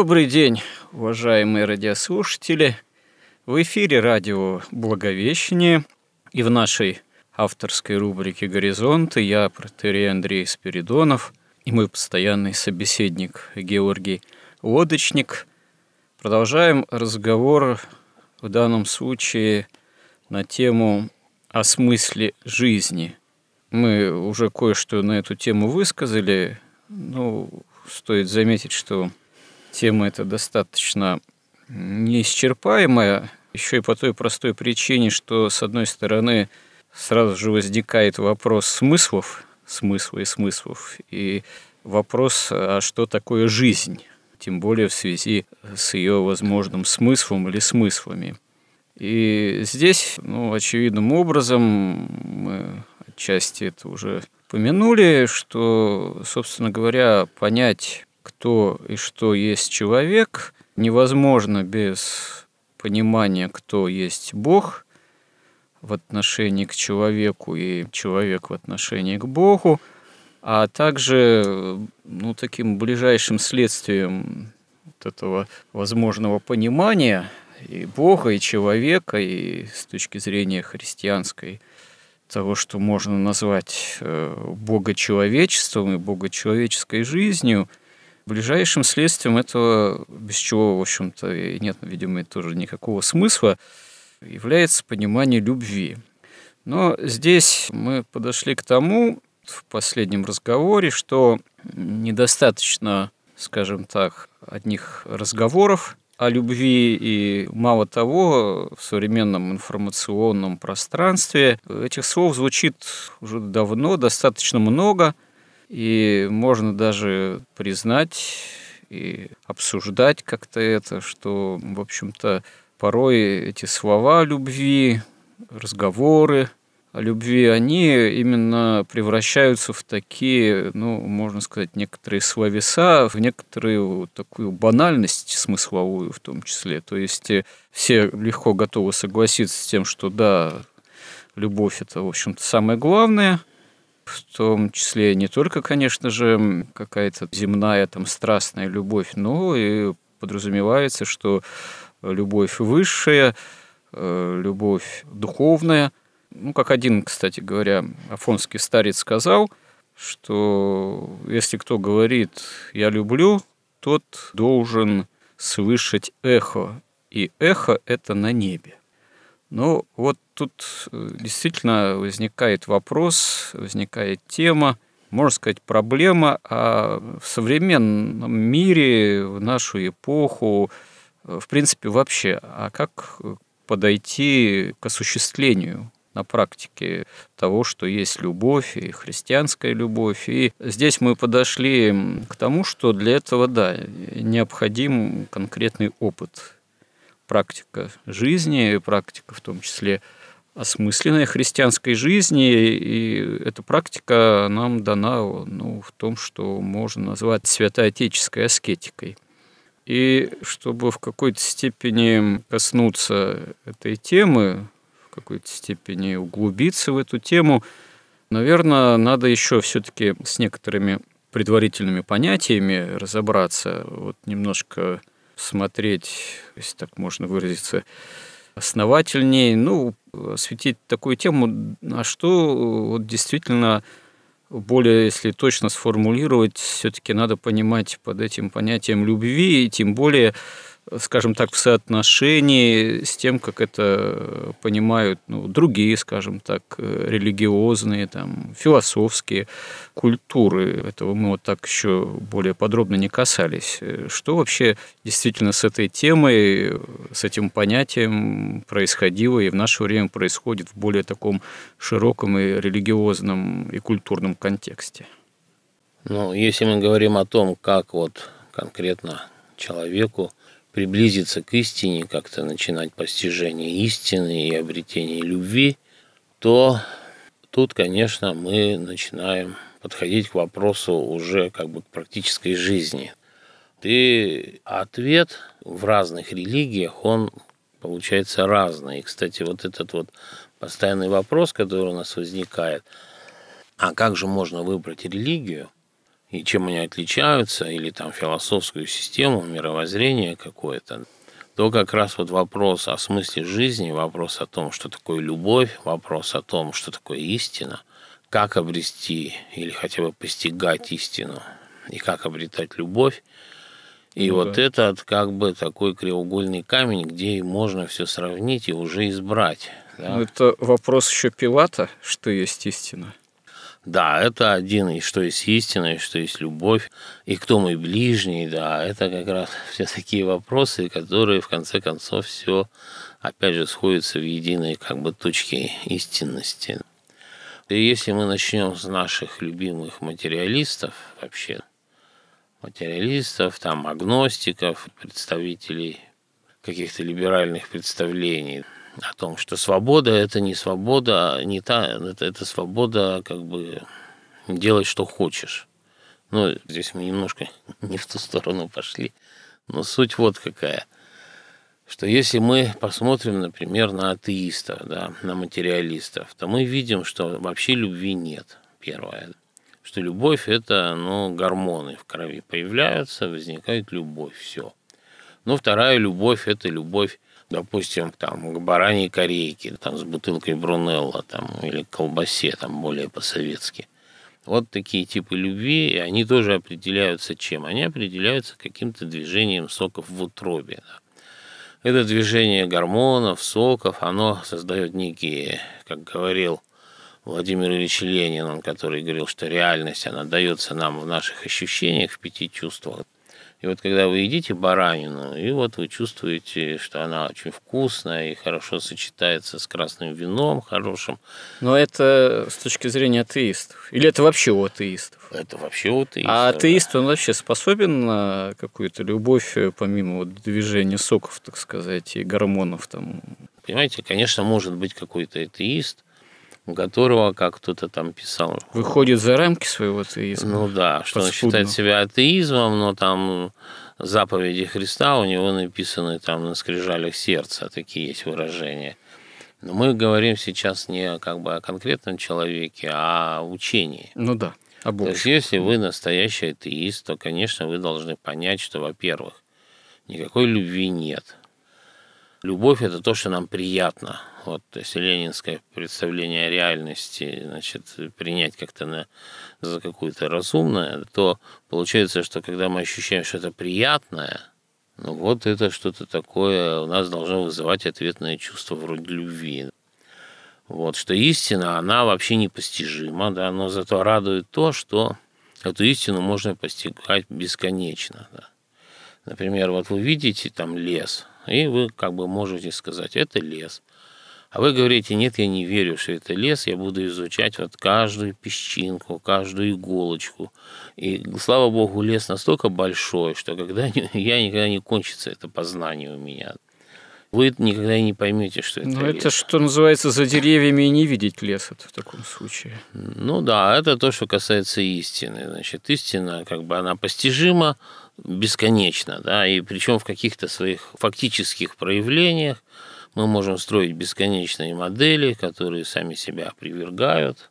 Добрый день, уважаемые радиослушатели. В эфире радио «Благовещение» и в нашей авторской рубрике «Горизонты» я, протерей Андрей Спиридонов, и мой постоянный собеседник Георгий Лодочник. Продолжаем разговор в данном случае на тему о смысле жизни. Мы уже кое-что на эту тему высказали. Ну, стоит заметить, что Тема эта достаточно неисчерпаемая, еще и по той простой причине, что, с одной стороны, сразу же возникает вопрос смыслов, смысла и смыслов, и вопрос, а что такое жизнь, тем более в связи с ее возможным смыслом или смыслами. И здесь, ну, очевидным образом, мы отчасти это уже упомянули, что, собственно говоря, понять кто и что есть человек, невозможно без понимания, кто есть Бог в отношении к человеку и человек в отношении к Богу, а также ну, таким ближайшим следствием вот этого возможного понимания и Бога, и человека, и с точки зрения христианской того, что можно назвать э, богочеловечеством и богочеловеческой жизнью – Ближайшим следствием этого, без чего, в общем-то, нет, видимо, тоже никакого смысла, является понимание любви. Но здесь мы подошли к тому в последнем разговоре, что недостаточно, скажем так, одних разговоров о любви, и мало того, в современном информационном пространстве этих слов звучит уже давно, достаточно много – и можно даже признать и обсуждать как-то это, что, в общем-то, порой эти слова любви, разговоры о любви, они именно превращаются в такие, ну, можно сказать, некоторые словеса, в некоторую такую банальность смысловую в том числе. То есть э, все легко готовы согласиться с тем, что да, любовь – это, в общем-то, самое главное – в том числе не только, конечно же, какая-то земная, там, страстная любовь, но и подразумевается, что любовь высшая, э, любовь духовная. Ну, как один, кстати говоря, афонский старец сказал, что если кто говорит «я люблю», тот должен слышать эхо, и эхо – это на небе. Ну, вот тут э, действительно возникает вопрос, возникает тема, можно сказать, проблема а в современном мире, в нашу эпоху, э, в принципе, вообще, а как подойти к осуществлению на практике того, что есть любовь и христианская любовь. И здесь мы подошли к тому, что для этого, да, необходим конкретный опыт практика жизни, практика в том числе осмысленной христианской жизни, и эта практика нам дана ну, в том, что можно назвать святоотеческой аскетикой. И чтобы в какой-то степени коснуться этой темы, в какой-то степени углубиться в эту тему, наверное, надо еще все-таки с некоторыми предварительными понятиями разобраться, вот немножко смотреть, если так можно выразиться, основательнее, ну, осветить такую тему, а что вот действительно более, если точно сформулировать, все-таки надо понимать под этим понятием любви, и тем более скажем так, в соотношении с тем, как это понимают ну, другие, скажем так, религиозные, там, философские культуры. Этого мы вот так еще более подробно не касались. Что вообще действительно с этой темой, с этим понятием происходило и в наше время происходит в более таком широком и религиозном и культурном контексте? Ну, если мы говорим о том, как вот конкретно человеку приблизиться к истине, как-то начинать постижение истины и обретение любви, то тут, конечно, мы начинаем подходить к вопросу уже как бы к практической жизни. И ответ в разных религиях, он получается разный. И, кстати, вот этот вот постоянный вопрос, который у нас возникает, а как же можно выбрать религию, и чем они отличаются, или там философскую систему, мировоззрение какое-то, то как раз вот вопрос о смысле жизни, вопрос о том, что такое любовь, вопрос о том, что такое истина, как обрести или хотя бы постигать истину, и как обретать любовь, и ну, вот да. этот как бы такой кривоугольный камень, где можно все сравнить и уже избрать. Да? Ну, это вопрос еще Пилата, что есть истина. Да, это один, и что есть истина, и что есть любовь, и кто мой ближний, да, это как раз все такие вопросы, которые в конце концов все, опять же, сходятся в единой как бы точке истинности. И если мы начнем с наших любимых материалистов вообще, материалистов, там, агностиков, представителей каких-то либеральных представлений, о том, что свобода – это не свобода, не та, это, это свобода как бы делать, что хочешь. Ну, здесь мы немножко не в ту сторону пошли. Но суть вот какая, что если мы посмотрим, например, на атеистов, да, на материалистов, то мы видим, что вообще любви нет, первое. Что любовь – это ну, гормоны в крови появляются, возникает любовь, все. Но вторая любовь – это любовь допустим, там, к бараньей корейке, там, с бутылкой Брунелла, там, или к колбасе, там, более по-советски. Вот такие типы любви, и они тоже определяются чем? Они определяются каким-то движением соков в утробе. Да. Это движение гормонов, соков, оно создает некие, как говорил Владимир Ильич Ленин, он, который говорил, что реальность, она дается нам в наших ощущениях, в пяти чувствах. И вот когда вы едите баранину, и вот вы чувствуете, что она очень вкусная и хорошо сочетается с красным вином хорошим. Но это с точки зрения атеистов? Или это вообще у атеистов? Это вообще у атеистов. А атеист, он вообще способен на какую-то любовь, э, помимо вот движения соков, так сказать, и гормонов там? Понимаете, конечно, может быть какой-то атеист, у которого, как кто-то там писал... Выходит за рамки своего атеизма. Ну да, что он считает себя атеизмом, но там заповеди Христа у него написаны там на скрижалях сердца, такие есть выражения. Но мы говорим сейчас не как бы о конкретном человеке, а о учении. Ну да, об То есть, если вы настоящий атеист, то, конечно, вы должны понять, что, во-первых, никакой любви нет. Любовь – это то, что нам приятно. Вот, то есть ленинское представление о реальности, значит, принять как-то на, за какую-то разумное, то получается, что когда мы ощущаем что-то приятное, ну вот это что-то такое у нас должно вызывать ответное чувство вроде любви. Вот, что истина, она вообще непостижима, да, но зато радует то, что эту истину можно постигать бесконечно. Да. Например, вот вы видите там лес, и вы как бы можете сказать, это лес. А вы говорите, нет, я не верю, что это лес, я буду изучать вот каждую песчинку, каждую иголочку. И, слава богу, лес настолько большой, что когда я никогда не кончится это познание у меня. Вы никогда не поймете, что это Ну, лес. это что называется за деревьями и не видеть лес в таком случае. Ну да, это то, что касается истины. Значит, истина, как бы она постижима, бесконечно, да, и причем в каких-то своих фактических проявлениях мы можем строить бесконечные модели, которые сами себя опровергают.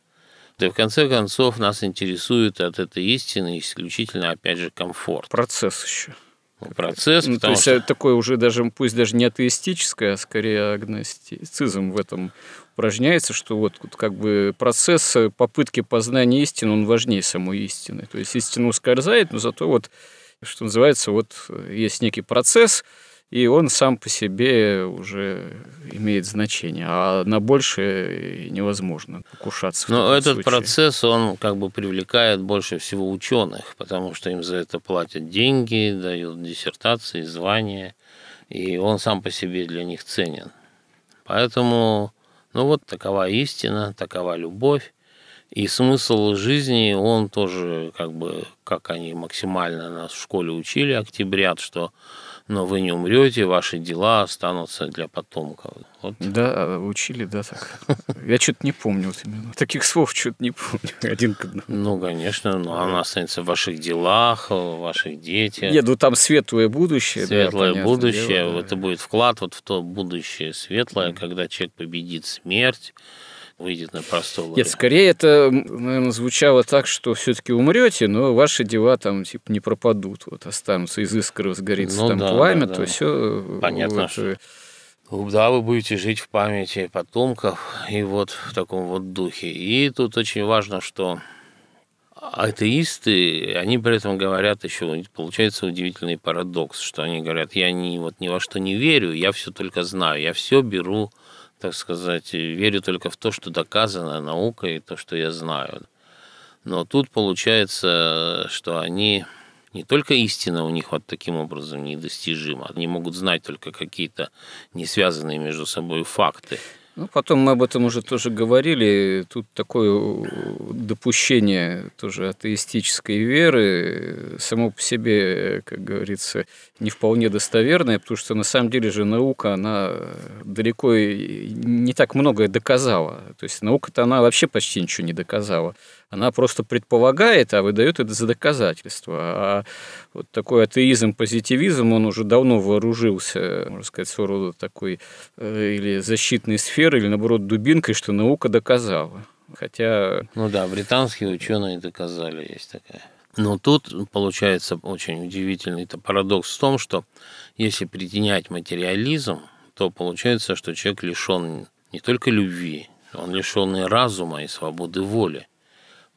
И в конце концов нас интересует от этой истины исключительно, опять же, комфорт. Процесс еще. Ну, процесс, ну, то есть что... такой уже даже, пусть даже не атеистическое, а скорее агностицизм в этом упражняется, что вот как бы процесс попытки познания истины, он важнее самой истины. То есть истина ускользает, но зато вот Что называется, вот есть некий процесс, и он сам по себе уже имеет значение, а на большее невозможно покушаться. Но этот случае. процесс, он как бы привлекает больше всего ученых, потому что им за это платят деньги, дают диссертации, звания, и он сам по себе для них ценен. Поэтому, ну вот такова истина, такова любовь. И смысл жизни, он тоже, как бы, как они максимально нас в школе учили, октябрят, что но вы не умрете, ваши дела останутся для потомков. Вот. Да, учили, да, так. Я что-то не помню вот именно. Таких слов что-то не помню. Один к одному. Ну, конечно, но она останется в ваших делах, в ваших детях. Нет, ну там светлое будущее. Светлое да, будущее. Дело, да. Это будет вклад вот в то будущее светлое, mm. когда человек победит смерть, выйдет на престол. Нет, скорее это, наверное, звучало так, что все-таки умрете, но ваши дела там типа не пропадут, вот останутся из искры возгорится ну, там да, пламя, да, да. то все. Понятно. Вот, что... Да, вы будете жить в памяти потомков и вот в таком вот духе. И тут очень важно, что атеисты, они при этом говорят еще, получается удивительный парадокс, что они говорят, я ни, вот ни во что не верю, я все только знаю, я все беру так сказать, верю только в то, что доказано наукой, и то, что я знаю. Но тут получается, что они не только истина у них вот таким образом недостижима, они могут знать только какие-то не связанные между собой факты. Ну, потом мы об этом уже тоже говорили. Тут такое допущение тоже атеистической веры само по себе, как говорится, не вполне достоверное, потому что на самом деле же наука, она далеко не так многое доказала. То есть наука-то она вообще почти ничего не доказала. Она просто предполагает, а выдает это за доказательство. А вот такой атеизм, позитивизм, он уже давно вооружился, можно сказать, своего рода такой э, или защитной сферой, или наоборот дубинкой, что наука доказала. Хотя... Ну да, британские ученые доказали, есть такая. Но тут получается очень удивительный это парадокс в том, что если притенять материализм, то получается, что человек лишен не только любви, он лишен и разума, и свободы воли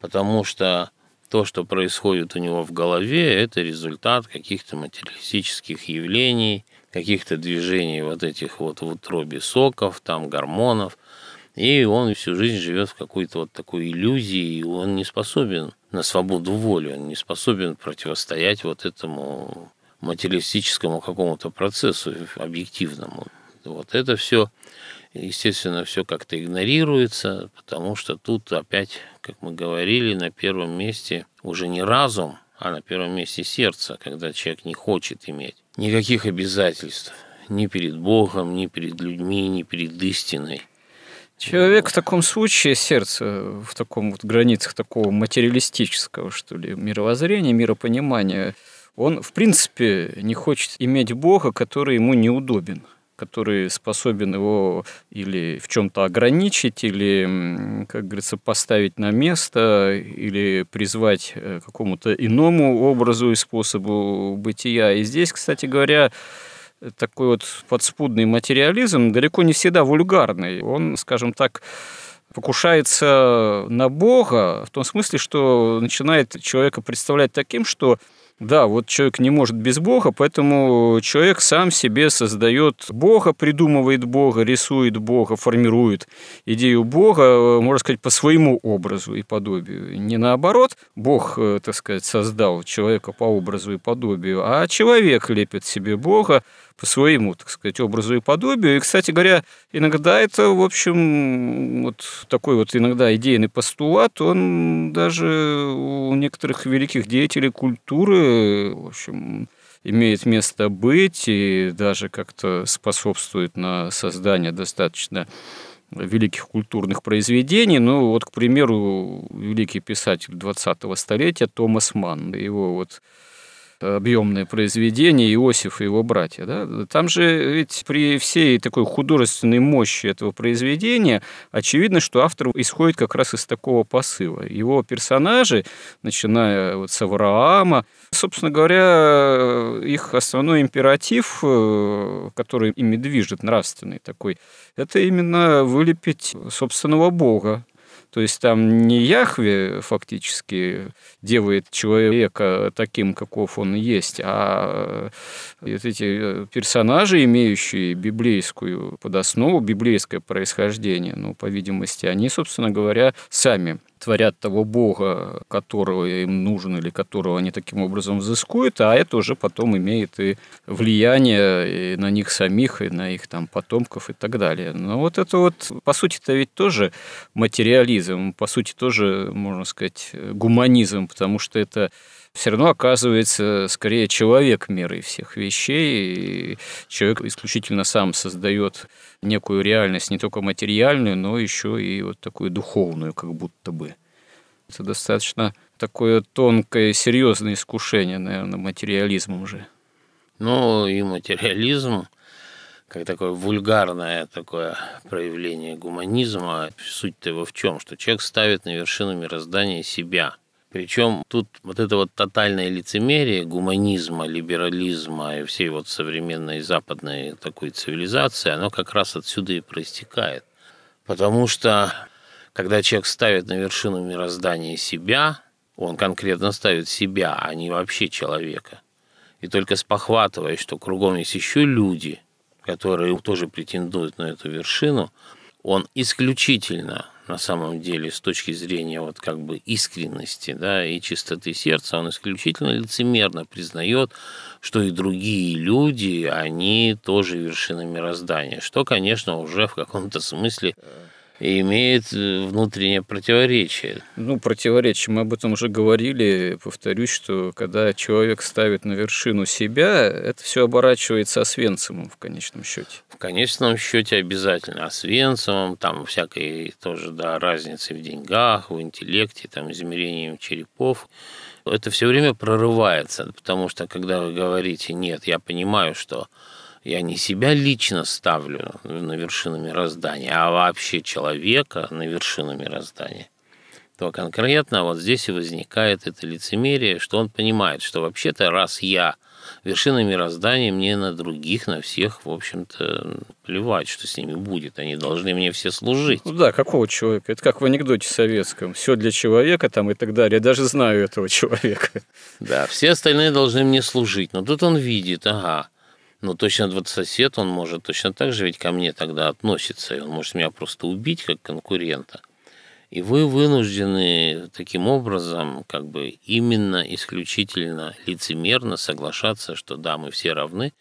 потому что то, что происходит у него в голове, это результат каких-то материалистических явлений, каких-то движений вот этих вот в утробе соков, там гормонов, и он всю жизнь живет в какой-то вот такой иллюзии, и он не способен на свободу воли, он не способен противостоять вот этому материалистическому какому-то процессу объективному. Вот это все Естественно, все как-то игнорируется, потому что тут опять, как мы говорили, на первом месте уже не разум, а на первом месте сердце, когда человек не хочет иметь никаких обязательств ни перед Богом, ни перед людьми, ни перед истиной. Человек в таком случае, сердце в таком вот границах такого материалистического, что ли, мировоззрения, миропонимания, он, в принципе, не хочет иметь Бога, который ему неудобен который способен его или в чем-то ограничить, или, как говорится, поставить на место, или призвать э, какому-то иному образу и способу бытия. И здесь, кстати говоря, такой вот подспудный материализм далеко не всегда вульгарный. Он, скажем так, покушается на Бога в том смысле, что начинает человека представлять таким, что да, вот человек не может без Бога, поэтому человек сам себе создает Бога, придумывает Бога, рисует Бога, формирует идею Бога, можно сказать, по своему образу и подобию. Не наоборот, Бог, э, так сказать, создал человека по образу и подобию, а человек лепит себе Бога, по своему, так сказать, образу и подобию. И, кстати говоря, иногда это, в общем, вот такой вот иногда идейный постулат, он даже у некоторых великих деятелей культуры, в общем, имеет место быть и даже как-то способствует на создание достаточно великих культурных произведений. Ну, вот, к примеру, великий писатель 20-го столетия Томас Манн, его вот объемное произведение Иосиф и его братья. Да? Там же ведь при всей такой художественной мощи этого произведения очевидно, что автор исходит как раз из такого посыла. Его персонажи, начиная вот с Авраама, собственно говоря, их основной императив, э, который ими движет, нравственный такой, это именно вылепить собственного Бога, То есть там не Яхве фактически делает человека таким, каков он есть, а вот эти персонажи, имеющие библейскую подоснову, библейское происхождение, ну, по видимости, они, собственно говоря, сами творят того бога, которого им нужен или которого они таким образом взыскуют, а это уже потом имеет и влияние и на них самих, и на их там потомков и так далее. Но вот это вот, по сути это ведь тоже материализм, по сути тоже, можно сказать, гуманизм, потому что это все равно оказывается скорее человек мерой всех вещей, и человек исключительно сам создает некую реальность не только материальную, но еще и вот такую духовную, как будто бы. Это достаточно такое тонкое, серьезное искушение, наверное, материализмом уже. Ну, и материализм, как такое вульгарное такое проявление гуманизма, суть-то его в чем? Что человек ставит на вершину мироздания себя – причем тут вот это вот тотальное лицемерие гуманизма, либерализма и всей вот современной западной такой цивилизации, оно как раз отсюда и проистекает. Потому что когда человек ставит на вершину мироздания себя, он конкретно ставит себя, а не вообще человека. И только спохватывая, что кругом есть еще люди, которые тоже претендуют на эту вершину, он исключительно на самом деле с точки зрения вот как бы искренности да, и чистоты сердца, он исключительно лицемерно признает, что и другие люди, они тоже вершина мироздания, что, конечно, уже в каком-то смысле имеет э, внутреннее противоречие. Ну, противоречие. Мы об этом уже говорили. Повторюсь, что когда человек ставит на вершину себя, это все оборачивается освенцимом в конечном счете. В конечном счете обязательно освенцимом, там всякой тоже, да, разницы в деньгах, в интеллекте, там, измерением черепов. Это все время прорывается, потому что когда вы говорите, нет, я понимаю, что я не себя лично ставлю на вершину мироздания, а вообще человека на вершину мироздания, то конкретно вот здесь и возникает это лицемерие, что он понимает, что вообще-то раз я вершина мироздания, мне на других, на всех, в общем-то, плевать, что с ними будет. Они должны мне все служить. Ну да, какого человека? Это как в анекдоте советском. Все для человека там и так далее. Я даже знаю этого человека. Да, все остальные должны мне служить. Но тут он видит, ага, но точно вот сосед, он может точно так же ведь ко мне тогда относиться, и он может меня просто убить как конкурента. И вы вынуждены таким образом, как бы именно исключительно лицемерно соглашаться, что да, мы все равны,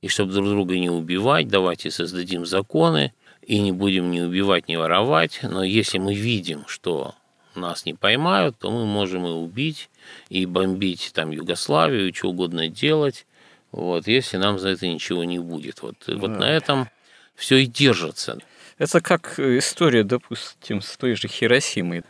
и чтобы друг друга не убивать, давайте создадим законы, и не будем ни убивать, ни воровать, но если мы видим, что нас не поймают, то мы можем и убить, и бомбить там Югославию, и что угодно делать, вот, если нам за это ничего не будет. Вот, да. вот на этом все и держится. Это как история, допустим, с той же Хиросимой.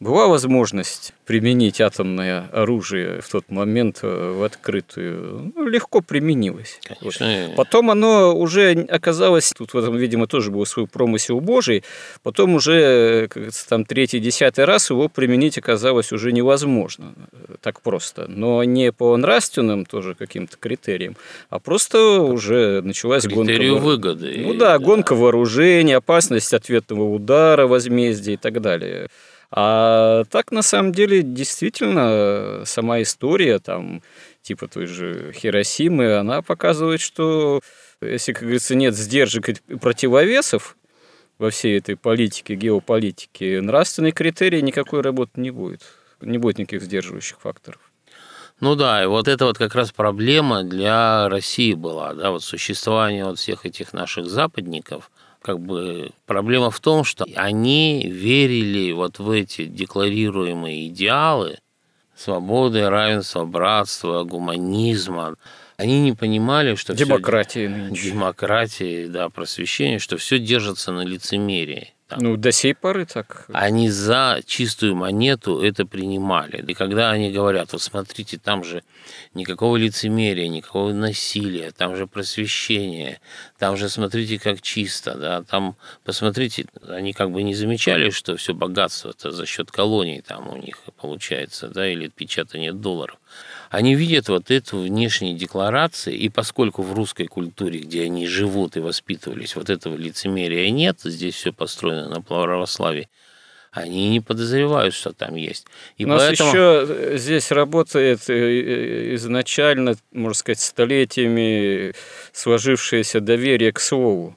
Была возможность применить атомное оружие в тот момент э, в открытую, ну, легко применилось. Конечно. Вот. Потом оно уже оказалось, тут в этом, видимо, тоже был свой промысел Божий, потом уже, как там, третий, десятый раз его применить оказалось уже невозможно э, так просто. Но не по нравственным тоже каким-то критериям, а просто уже началась Критерию гонка... выгоды. Ну да, да, гонка вооружений, опасность ответного удара, возмездия и так далее. А так, на самом деле, действительно, сама история, там, типа той же Хиросимы, она показывает, что если, как говорится, нет сдержек и противовесов во всей этой политике, геополитике, нравственный критерий никакой работы не будет. Не будет никаких сдерживающих факторов. Ну да, и вот это вот как раз проблема для России была, да, вот существование вот всех этих наших западников, как бы проблема в том, что они верили вот в эти декларируемые идеалы свободы, равенства, братства, гуманизма. Они не понимали, что демократии, все, демократии, да, просвещение, что все держится на лицемерии. Там. Ну, до сей поры так. Они за чистую монету это принимали. И когда они говорят, вот смотрите, там же никакого лицемерия, никакого насилия, там же просвещение, там же смотрите, как чисто, да, там, посмотрите, они как бы не замечали, что все богатство это за счет колоний там у них получается, да, или печатания долларов они видят вот эту внешние декларации, и поскольку в русской культуре, где они живут и воспитывались, вот этого лицемерия нет, здесь все построено на православии, они не подозревают, что там есть. И У нас поэтому... еще здесь работает э, э, изначально, можно сказать, столетиями сложившееся доверие к слову,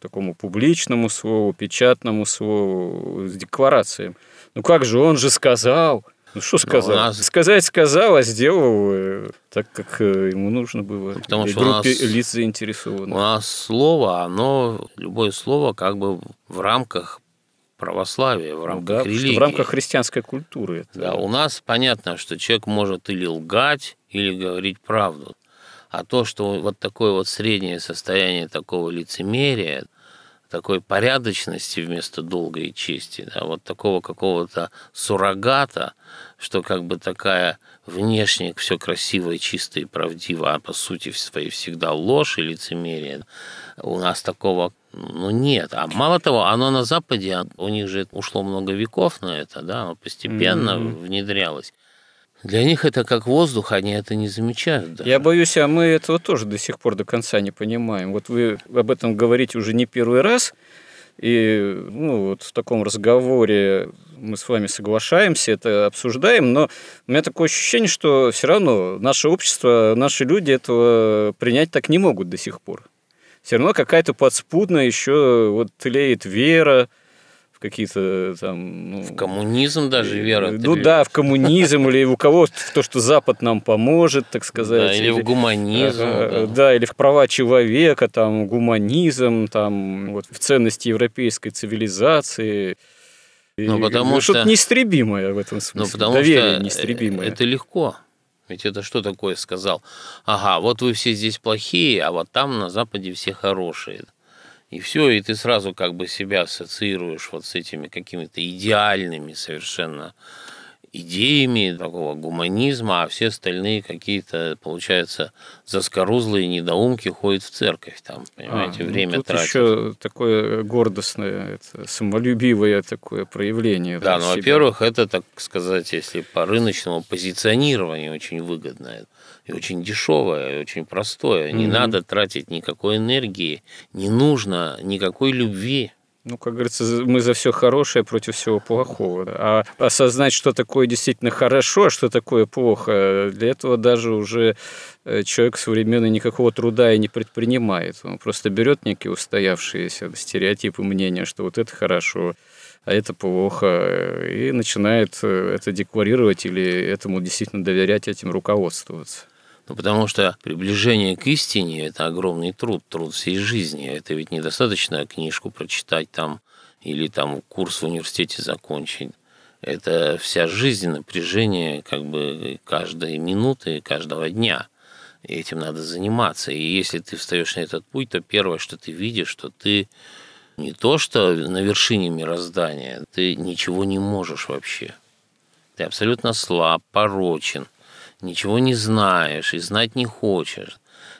такому публичному слову, печатному слову, с декларациям. Ну как же, он же сказал. Ну что сказал? Нас... Сказать сказал, а сделал э, так, как ему нужно было. Потому что группе у нас, лиц заинтересованных. У нас слово, оно, любое слово как бы в рамках православия, в рамках да, религии. в рамках христианской культуры. Это... Да, у нас понятно, что человек может или лгать, или говорить правду. А то, что вот такое вот среднее состояние такого лицемерия, такой порядочности вместо долгой чести, да, вот такого какого-то суррогата, что как бы такая внешне все красиво и чисто и правдиво, а по сути своей всегда ложь и лицемерие. У нас такого ну, нет. А мало того, оно на Западе, у них же ушло много веков на это, да, оно постепенно mm-hmm. внедрялось. Для них это как воздух, они это не замечают. Даже. Я боюсь, а мы этого тоже до сих пор до конца не понимаем. Вот вы об этом говорите уже не первый раз, и ну, вот в таком разговоре мы с вами соглашаемся, это обсуждаем, но у меня такое ощущение, что все равно наше общество, наши люди этого принять так не могут до сих пор. Все равно какая-то подспудная еще вот тлеет вера, в какие-то там... Ну, в коммунизм даже э, вера. Ну да, в коммунизм, или у кого в то, что Запад нам поможет, так сказать. Да, или, или в гуманизм. да. да, или в права человека, там, гуманизм, там, вот, в ценности европейской цивилизации. Ну, потому что... Что-то неистребимое в этом смысле. Ну, потому Доверие что неистребимое. Это легко. Ведь это что такое сказал? Ага, вот вы все здесь плохие, а вот там на Западе все хорошие. И все, и ты сразу как бы себя ассоциируешь вот с этими какими-то идеальными совершенно идеями такого гуманизма, а все остальные какие-то, получается, заскорузлые недоумки ходят в церковь там, понимаете, а, ну время ну, тут тратят. еще такое гордостное, это, самолюбивое такое проявление. Да, ну, во-первых, это, так сказать, если по рыночному позиционированию очень выгодно и очень дешевое, и очень простое. Mm-hmm. Не надо тратить никакой энергии, не нужно никакой любви. Ну, как говорится, мы за все хорошее против всего плохого. А осознать, что такое действительно хорошо, а что такое плохо, для этого даже уже э, человек современный никакого труда и не предпринимает. Он просто берет некие устоявшиеся стереотипы мнения, что вот это хорошо, а это плохо, и начинает э, это декларировать или этому действительно доверять, этим руководствоваться. Ну, потому что приближение к истине – это огромный труд, труд всей жизни. Это ведь недостаточно книжку прочитать там или там курс в университете закончить. Это вся жизнь, напряжение как бы каждой минуты, каждого дня. И этим надо заниматься. И если ты встаешь на этот путь, то первое, что ты видишь, что ты не то, что на вершине мироздания, ты ничего не можешь вообще. Ты абсолютно слаб, порочен – ничего не знаешь и знать не хочешь.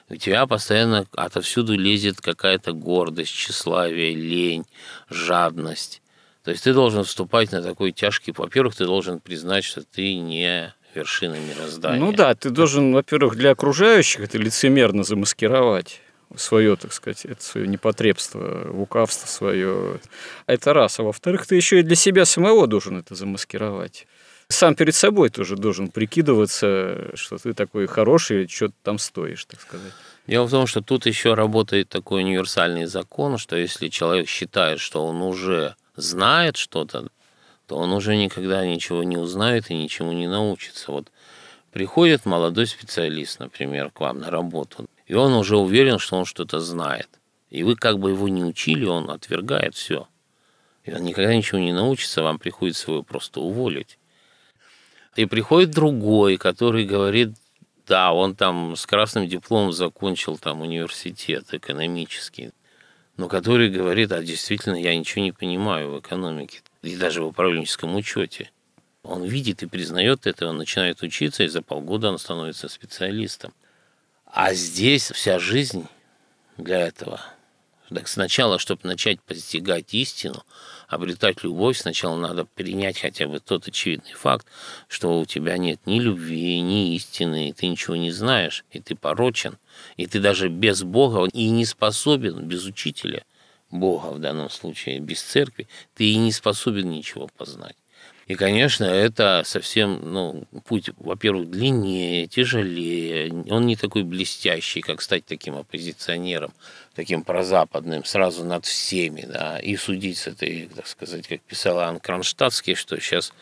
У тебя постоянно отовсюду лезет какая-то гордость, тщеславие, лень, жадность. То есть ты должен вступать на такой тяжкий... Во-первых, ты должен признать, что ты не вершина мироздания. Ну да, ты должен, во-первых, для окружающих это лицемерно замаскировать свое, так сказать, это свое непотребство, лукавство свое. Это раз. А во-вторых, ты еще и для себя самого должен это замаскировать сам перед собой тоже должен прикидываться, что ты такой хороший, что там стоишь, так сказать. Дело в том, что тут еще работает такой универсальный закон, что если человек считает, что он уже знает что-то, то он уже никогда ничего не узнает и ничему не научится. Вот приходит молодой специалист, например, к вам на работу, и он уже уверен, что он что-то знает. И вы как бы его не учили, он отвергает все. И он никогда ничего не научится, вам приходится его просто уволить. И приходит другой, который говорит, да, он там с красным дипломом закончил там университет экономический, но который говорит, а действительно я ничего не понимаю в экономике и даже в управленческом учете. Он видит и признает это, он начинает учиться, и за полгода он становится специалистом. А здесь вся жизнь для этого. Так сначала, чтобы начать постигать истину, обретать любовь, сначала надо принять хотя бы тот очевидный факт, что у тебя нет ни любви, ни истины, и ты ничего не знаешь, и ты порочен, и ты даже без Бога и не способен без учителя Бога в данном случае, без церкви, ты и не способен ничего познать. И, конечно, это совсем, ну, путь, во-первых, длиннее, тяжелее. Он не такой блестящий, как стать таким оппозиционером, таким прозападным, сразу над всеми, да, и судить с этой, так сказать, как писал Ан Кронштадтский, что сейчас,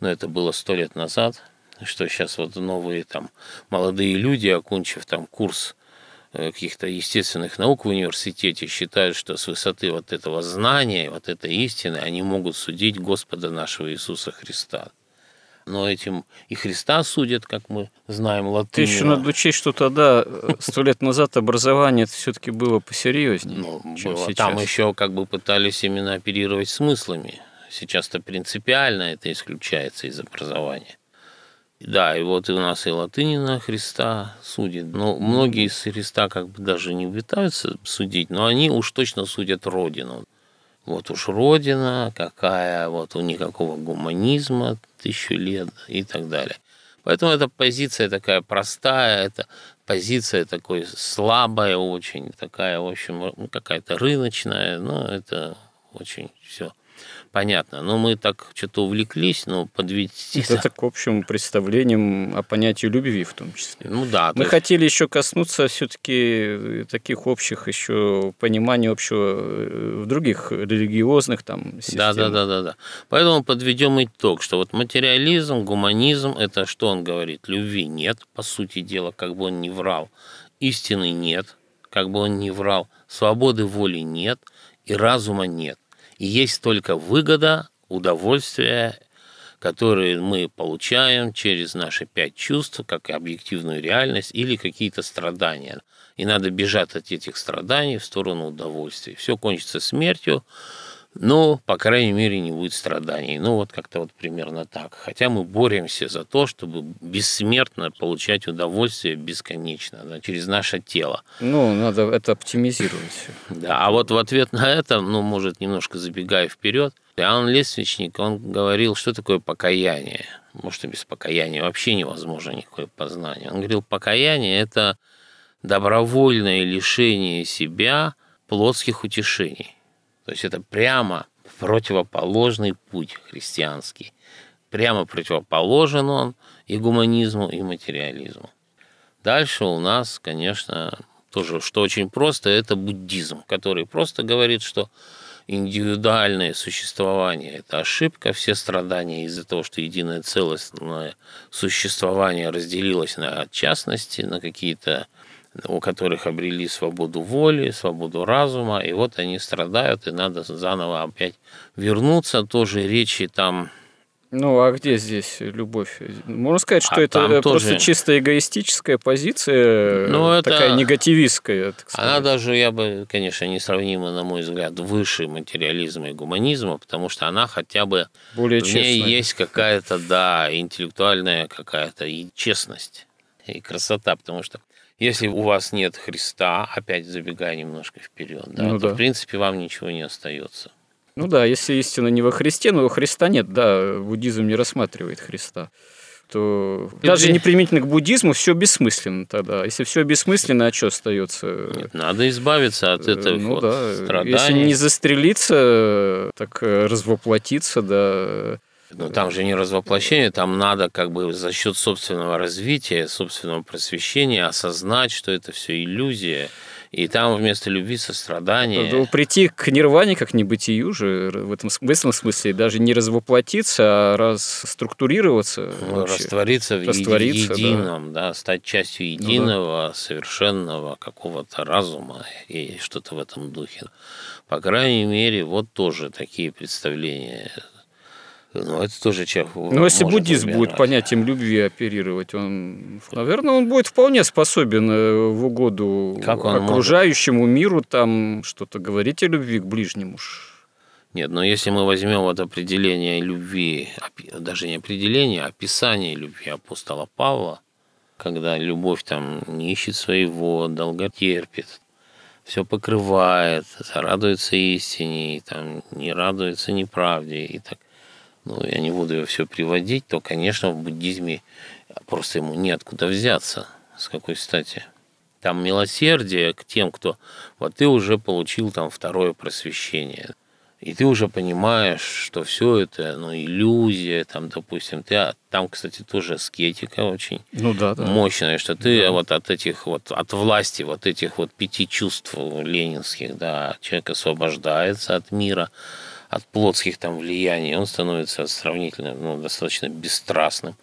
ну, это было сто лет назад, что сейчас вот новые там молодые люди, окончив там курс каких-то естественных наук в университете считают, что с высоты вот этого знания, вот этой истины, они могут судить Господа нашего Иисуса Христа. Но этим и Христа судят, как мы знаем, латынь. Ты еще надо учесть, что тогда, э, сто лет назад, образование это все-таки было посерьезнее, ну, чем было. сейчас. Там еще как бы пытались именно оперировать смыслами. Сейчас-то принципиально это исключается из образования. Да, и вот и у нас и латыни на Христа судит. Но многие из Христа как бы даже не пытаются судить, но они уж точно судят Родину. Вот уж Родина, какая, вот у никакого гуманизма тысячу лет и так далее. Поэтому эта позиция такая простая, это позиция такой слабая очень, такая, в общем, какая-то рыночная, но это очень все понятно. Но мы так что-то увлеклись, но подвести... Это к общим представлениям о понятии любви в том числе. Ну да. Мы есть... хотели еще коснуться все-таки таких общих еще пониманий общего э, в других религиозных там системах. Да, да, да, да, да. Поэтому подведем итог, что вот материализм, гуманизм, это что он говорит? Любви нет, по сути дела, как бы он ни врал. Истины нет, как бы он ни врал. Свободы воли нет и разума нет. Есть только выгода, удовольствие, которые мы получаем через наши пять чувств, как объективную реальность или какие-то страдания. И надо бежать от этих страданий в сторону удовольствия. Все кончится смертью, но, по крайней мере, не будет страданий. Ну, вот как-то вот примерно так. Хотя мы боремся за то, чтобы бессмертно получать удовольствие бесконечно да, через наше тело. Ну, надо это оптимизировать. Да, а вот в ответ на это, ну, может, немножко забегая вперед, Иоанн Лествичник, он говорил, что такое покаяние. Может, и без покаяния вообще невозможно никакое познание. Он говорил, покаяние – это добровольное лишение себя плотских утешений. То есть это прямо противоположный путь христианский. Прямо противоположен он и гуманизму, и материализму. Дальше у нас, конечно, тоже, что очень просто, это буддизм, который просто говорит, что индивидуальное существование – это ошибка, все страдания из-за того, что единое целостное существование разделилось на частности, на какие-то у которых обрели свободу воли, свободу разума, и вот они страдают, и надо заново опять вернуться. Тоже речи там ну, а где здесь любовь? Можно сказать, что а это просто тоже... чисто эгоистическая позиция, ну, это... такая негативистская. Так сказать. Она даже, я бы, конечно, несравнима, на мой взгляд, выше материализма и гуманизма, потому что она хотя бы... Более в честная. ней есть какая-то, да, интеллектуальная какая-то и честность, и красота, потому что если у вас нет Христа, опять забегая немножко вперед, да, ну, то да. в принципе вам ничего не остается. Ну да, если истина не во Христе, но Христа нет, да, буддизм не рассматривает Христа то и даже не применительно к буддизму все бессмысленно тогда. Если все бессмысленно, а что остается? Нет, надо избавиться от этого ну, вот да. страданий. Если не застрелиться, так развоплотиться, да, но там же не развоплощение, там надо как бы за счет собственного развития, собственного просвещения осознать, что это все иллюзия. И там вместо любви сострадания... Ну, прийти к нирване как небытию же, в этом, в этом смысле, даже не развоплотиться, а расструктурироваться. Ну, раствориться в раствориться, едином, да. да, стать частью единого, ну, да. совершенного какого-то разума и что-то в этом духе. По крайней мере, вот тоже такие представления ну, это тоже Чехов. Ну, если буддизм выбирать. будет понятием любви оперировать, он, наверное, он будет вполне способен э, в угоду как окружающему может? миру там что-то говорить о любви к ближнему. Нет, но если мы возьмем вот определение любви, даже не определение, а описание любви апостола Павла, когда любовь там не ищет своего, долго терпит, все покрывает, радуется истине, и, там, не радуется неправде и так ну, я не буду ее все приводить, то, конечно, в буддизме просто ему неоткуда взяться. С какой стати? там милосердие к тем, кто... Вот ты уже получил там второе просвещение. И ты уже понимаешь, что все это, ну, иллюзия, там, допустим, ты, а там, кстати, тоже аскетика очень ну, да, да. мощная, что ты да. вот от этих вот, от власти вот этих вот пяти чувств ленинских, да, человек освобождается от мира, от плотских там влияний, он становится сравнительно, ну, достаточно бесстрастным.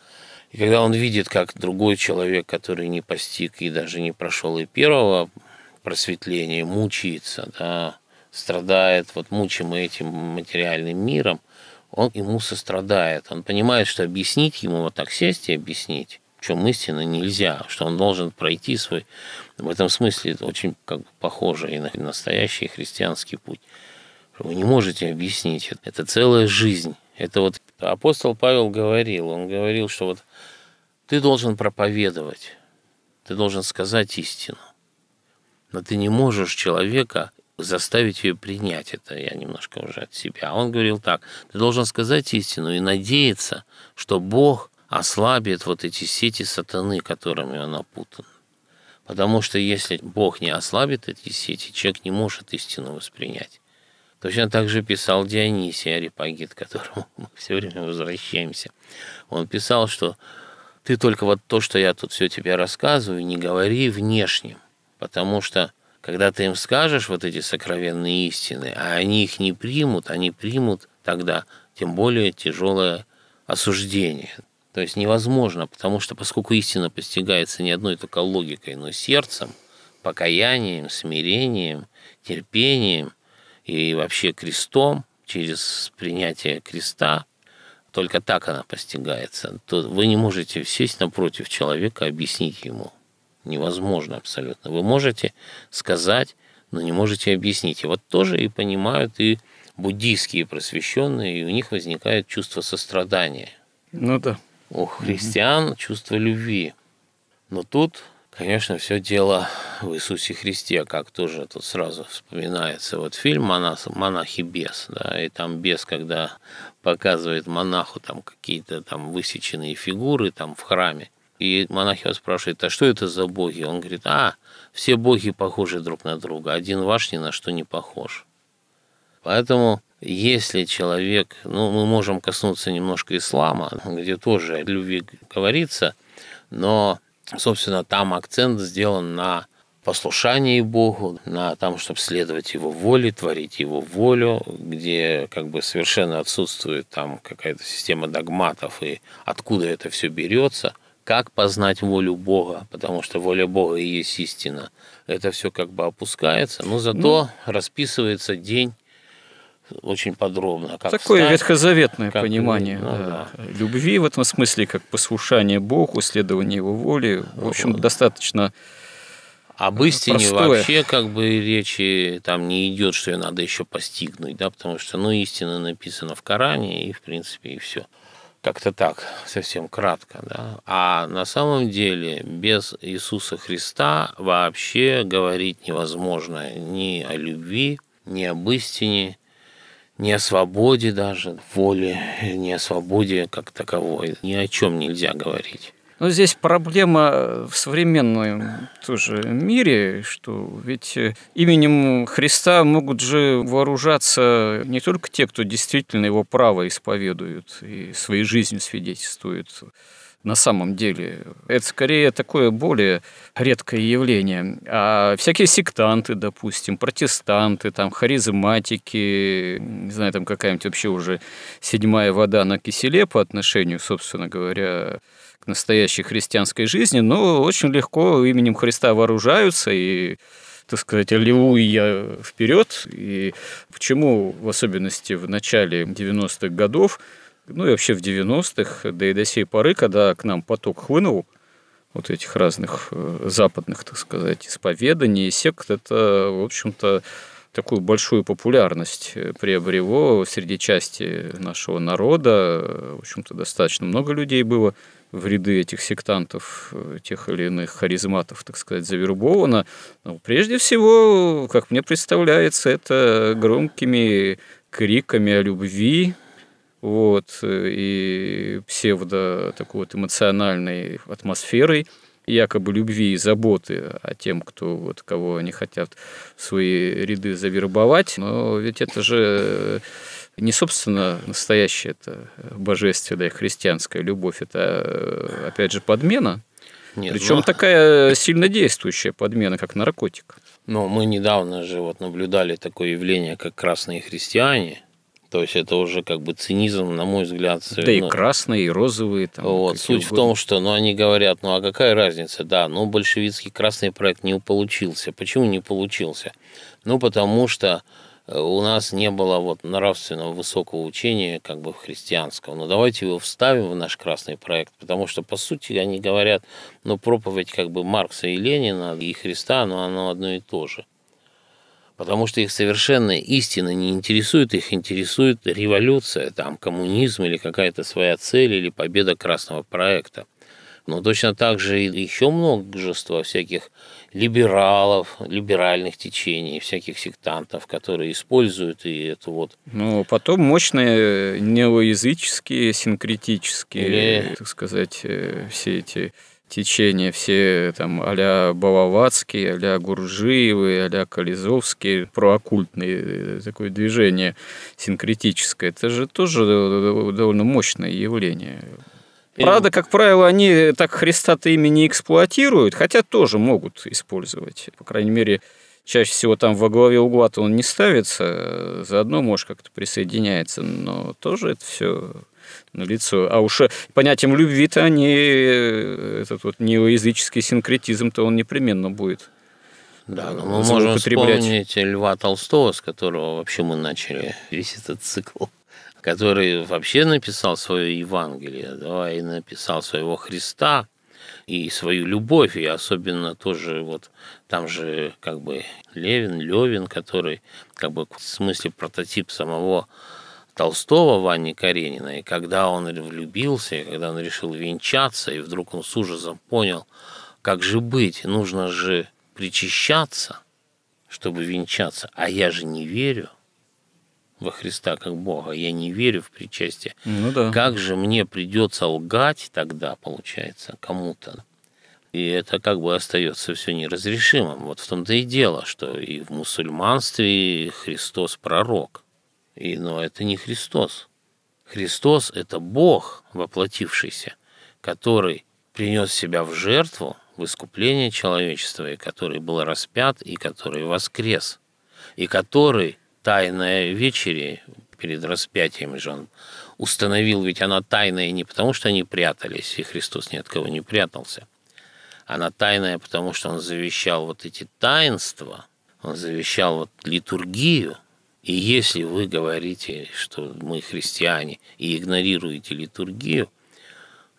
И когда он видит, как другой человек, который не постиг и даже не прошел и первого просветления, мучается, да, страдает, вот мучимый этим материальным миром, он ему сострадает. Он понимает, что объяснить ему вот так сесть и объяснить, в чем истина, нельзя, что он должен пройти свой, в этом смысле очень как бы похоже и на настоящий христианский путь. Вы не можете объяснить. Это целая жизнь. Это вот апостол Павел говорил, он говорил, что вот ты должен проповедовать, ты должен сказать истину. Но ты не можешь человека заставить ее принять это, я немножко уже от себя. А он говорил так, ты должен сказать истину и надеяться, что Бог ослабит вот эти сети сатаны, которыми он опутан. Потому что если Бог не ослабит эти сети, человек не может истину воспринять. Точно так же писал Дионисий Арипагит, к которому мы все время возвращаемся. Он писал, что ты только вот то, что я тут все тебе рассказываю, не говори внешним, потому что когда ты им скажешь вот эти сокровенные истины, а они их не примут, они примут тогда тем более тяжелое осуждение. То есть невозможно, потому что поскольку истина постигается не одной только логикой, но сердцем, покаянием, смирением, терпением и вообще крестом, через принятие креста, только так она постигается, то вы не можете сесть напротив человека, объяснить ему – невозможно абсолютно. Вы можете сказать, но не можете объяснить. И вот тоже и понимают и буддийские просвещенные, и у них возникает чувство сострадания. Ну да. У христиан чувство любви. Но тут, конечно, все дело в Иисусе Христе, как тоже тут сразу вспоминается. Вот фильм «Монах, «Монах и бес», да, и там бес, когда показывает монаху там какие-то там высеченные фигуры там в храме, и монах его спрашивает, а что это за боги? Он говорит, а, все боги похожи друг на друга, один ваш ни на что не похож. Поэтому, если человек, ну, мы можем коснуться немножко ислама, где тоже о любви говорится, но, собственно, там акцент сделан на послушании Богу, на том, чтобы следовать Его воле, творить Его волю, где как бы совершенно отсутствует там какая-то система догматов и откуда это все берется – как познать волю Бога, потому что воля Бога и есть истина. Это все как бы опускается, но зато ну, расписывается день очень подробно. Как Такое встать, ветхозаветное как, понимание ну, да. любви в этом смысле, как послушание Богу, следование Его воли. В общем, ну, достаточно об истине простое. вообще как бы речи там не идет, что ее надо еще постигнуть, да, потому что, ну, истина написана в Коране, и, в принципе, и все. Как-то так, совсем кратко. Да? А на самом деле без Иисуса Христа вообще говорить невозможно ни о любви, ни об истине, ни о свободе даже, воле, ни о свободе как таковой. Ни о чем нельзя говорить. Но здесь проблема в современном тоже мире, что ведь э, именем Христа могут же вооружаться не только те, кто действительно его право исповедуют и своей жизнью свидетельствуют, на самом деле. Это скорее такое более редкое явление. А всякие сектанты, допустим, протестанты, там, харизматики, не знаю, там какая-нибудь вообще уже седьмая вода на киселе по отношению, собственно говоря, к настоящей христианской жизни, но очень легко именем Христа вооружаются и так сказать, аллилуйя вперед. И почему, в особенности в начале 90-х годов, ну и вообще в 90-х, да и до сей поры, когда к нам поток хлынул, вот этих разных э, западных, так сказать, исповеданий сект, это, в общем-то, такую большую популярность приобрело среди части нашего народа. В общем-то, достаточно много людей было в ряды этих сектантов, э, тех или иных харизматов, так сказать, завербовано. Но прежде всего, как мне представляется, это громкими криками о любви, вот, и псевдо такой вот эмоциональной атмосферой якобы любви и заботы о тем, кто вот кого они хотят в свои ряды завербовать. Но ведь это же не, собственно, настоящая это божественная христианская любовь, это, опять же, подмена. Нет, Причем но... такая сильно действующая подмена, как наркотик. Но мы недавно же вот наблюдали такое явление, как красные христиане. То есть это уже как бы цинизм, на мой взгляд. Да ну, и красные, и розовые. Там, вот, суть угодно. в том, что ну, они говорят, ну а какая разница? Да, ну большевистский красный проект не получился. Почему не получился? Ну потому что у нас не было вот нравственного высокого учения как бы христианского. Но давайте его вставим в наш красный проект, потому что, по сути, они говорят, ну, проповедь как бы Маркса и Ленина, и Христа, но оно одно и то же. Потому что их совершенно истина не интересует, их интересует революция, там, коммунизм или какая-то своя цель, или победа красного проекта. Но точно так же и еще множество всяких либералов, либеральных течений, всяких сектантов, которые используют и это вот. Ну, потом мощные неоязыческие, синкретические, Или... так сказать, э, все эти течения, все там а-ля Балаватские, а-ля Гуржиевы, а-ля Кализовские, прооккультные э, такое движение синкретическое. Это же тоже довольно мощное явление. Правда, как правило, они так Христа-то ими не эксплуатируют, хотя тоже могут использовать. По крайней мере, чаще всего там во главе угла-то он не ставится, заодно, может, как-то присоединяется, но тоже это все лицо. А уж понятием любви-то они, этот вот неоязыческий синкретизм-то он непременно будет. Да, но мы можем вспомнить Льва Толстого, с которого вообще мы начали весь этот цикл который вообще написал свое Евангелие, да, и написал своего Христа, и свою любовь, и особенно тоже вот там же как бы Левин, Левин, который как бы в смысле прототип самого Толстого Вани Каренина, и когда он влюбился, и когда он решил венчаться, и вдруг он с ужасом понял, как же быть, нужно же причащаться, чтобы венчаться, а я же не верю, во Христа как Бога, я не верю в причастие. Ну да. Как же мне придется лгать тогда, получается, кому-то? И это как бы остается все неразрешимым. Вот в том-то и дело, что и в мусульманстве Христос пророк. И, но это не Христос. Христос – это Бог, воплотившийся, который принес себя в жертву, в искупление человечества, и который был распят, и который воскрес, и который тайная вечере перед распятием же он установил, ведь она тайная не потому, что они прятались, и Христос ни от кого не прятался. Она тайная, потому что он завещал вот эти таинства, он завещал вот литургию. И если вы говорите, что мы христиане, и игнорируете литургию,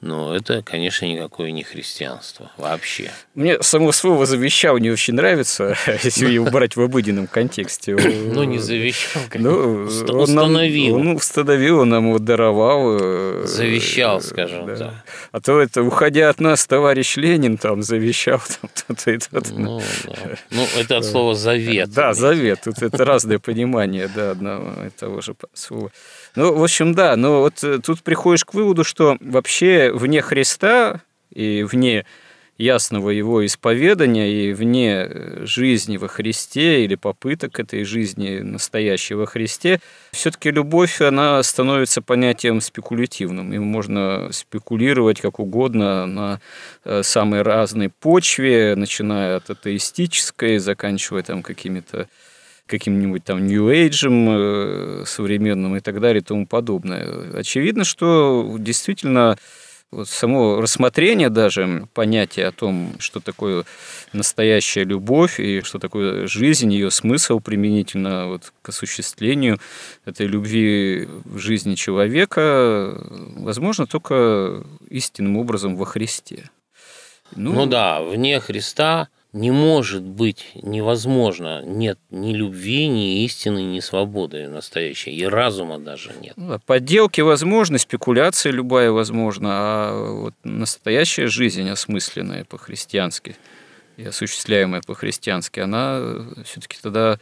но это, конечно, никакое не христианство вообще. Мне само слово «завещал» не очень нравится, если его брать в обыденном контексте. Ну, не завещал, ну, установил. Он установил, он нам даровал. Э, завещал, скажем так. А то это, уходя от нас, товарищ Ленин там завещал. Ну, ну, это от слова «завет». Да, завет. Тут это разное понимание да, одного и того же слова. Ну, в общем, да, но вот э, тут приходишь к выводу, что вообще вне Христа и вне ясного его исповедания и вне э, жизни во Христе или попыток этой жизни настоящей во Христе, все-таки любовь, она становится понятием спекулятивным. Им можно спекулировать как угодно на э, самой разной почве, начиная от атеистической, заканчивая там какими-то каким-нибудь там New Age современным и так далее и тому подобное. Очевидно, что действительно вот само рассмотрение даже понятия о том, что такое настоящая любовь и что такое жизнь, ее смысл применительно вот к осуществлению этой любви в жизни человека, возможно, только истинным образом во Христе. Ну, ну да, вне Христа – не может быть невозможно. Нет ни любви, ни истины, ни свободы настоящей. И разума даже нет. Ну подделки возможны, спекуляция любая возможна, а вот настоящая жизнь, осмысленная по-христиански и осуществляемая по-христиански, она все-таки тогда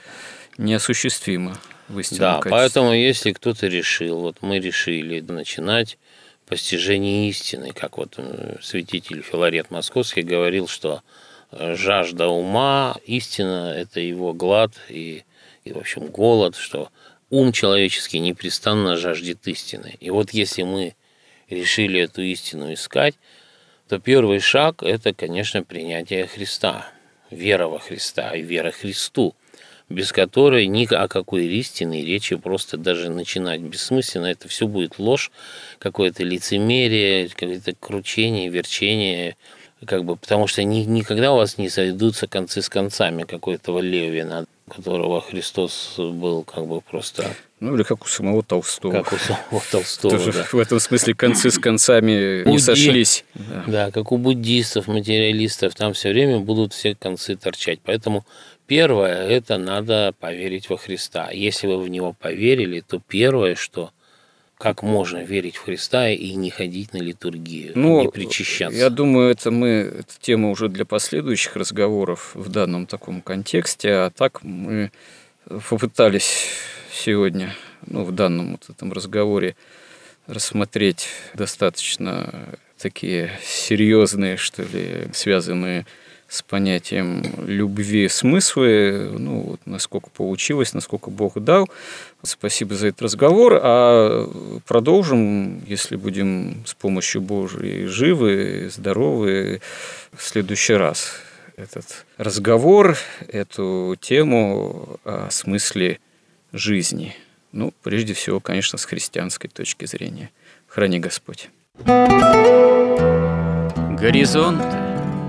неосуществима в истинном Да, качестве. поэтому если кто-то решил, вот мы решили начинать постижение истины, как вот э, святитель Филарет Московский говорил, что э, жажда ума, истина – это его глад и, и, в общем, голод, что ум человеческий непрестанно жаждет истины. И вот если мы решили эту истину искать, то первый шаг – это, конечно, принятие Христа, вера во Христа и вера Христу – без которой ни о какой истине речи просто даже начинать бессмысленно. Это все будет ложь, какое-то лицемерие, какое-то кручение, верчение, как бы, потому что ни, никогда у вас не сойдутся концы с концами какой-то Левина, которого Христос был как бы просто... Ну, или как у самого Толстого. Как у самого Толстого, Тоже да. В этом смысле концы с концами Будди... не сошлись. Да. да, как у буддистов, материалистов, там все время будут все концы торчать. Поэтому Первое – это надо поверить во Христа. Если вы в Него поверили, то первое, что как можно верить в Христа и не ходить на литургию, ну, не причащаться. Я думаю, это мы, это тема уже для последующих разговоров в данном таком контексте, а так мы попытались сегодня, ну, в данном вот этом разговоре рассмотреть достаточно такие серьезные, что ли, связанные с понятием любви смыслы, ну, вот насколько получилось, насколько Бог дал. Спасибо за этот разговор, а продолжим, если будем с помощью Божией живы, здоровы, в следующий раз этот разговор, эту тему о смысле жизни. Ну, прежде всего, конечно, с христианской точки зрения. Храни Господь. Горизонт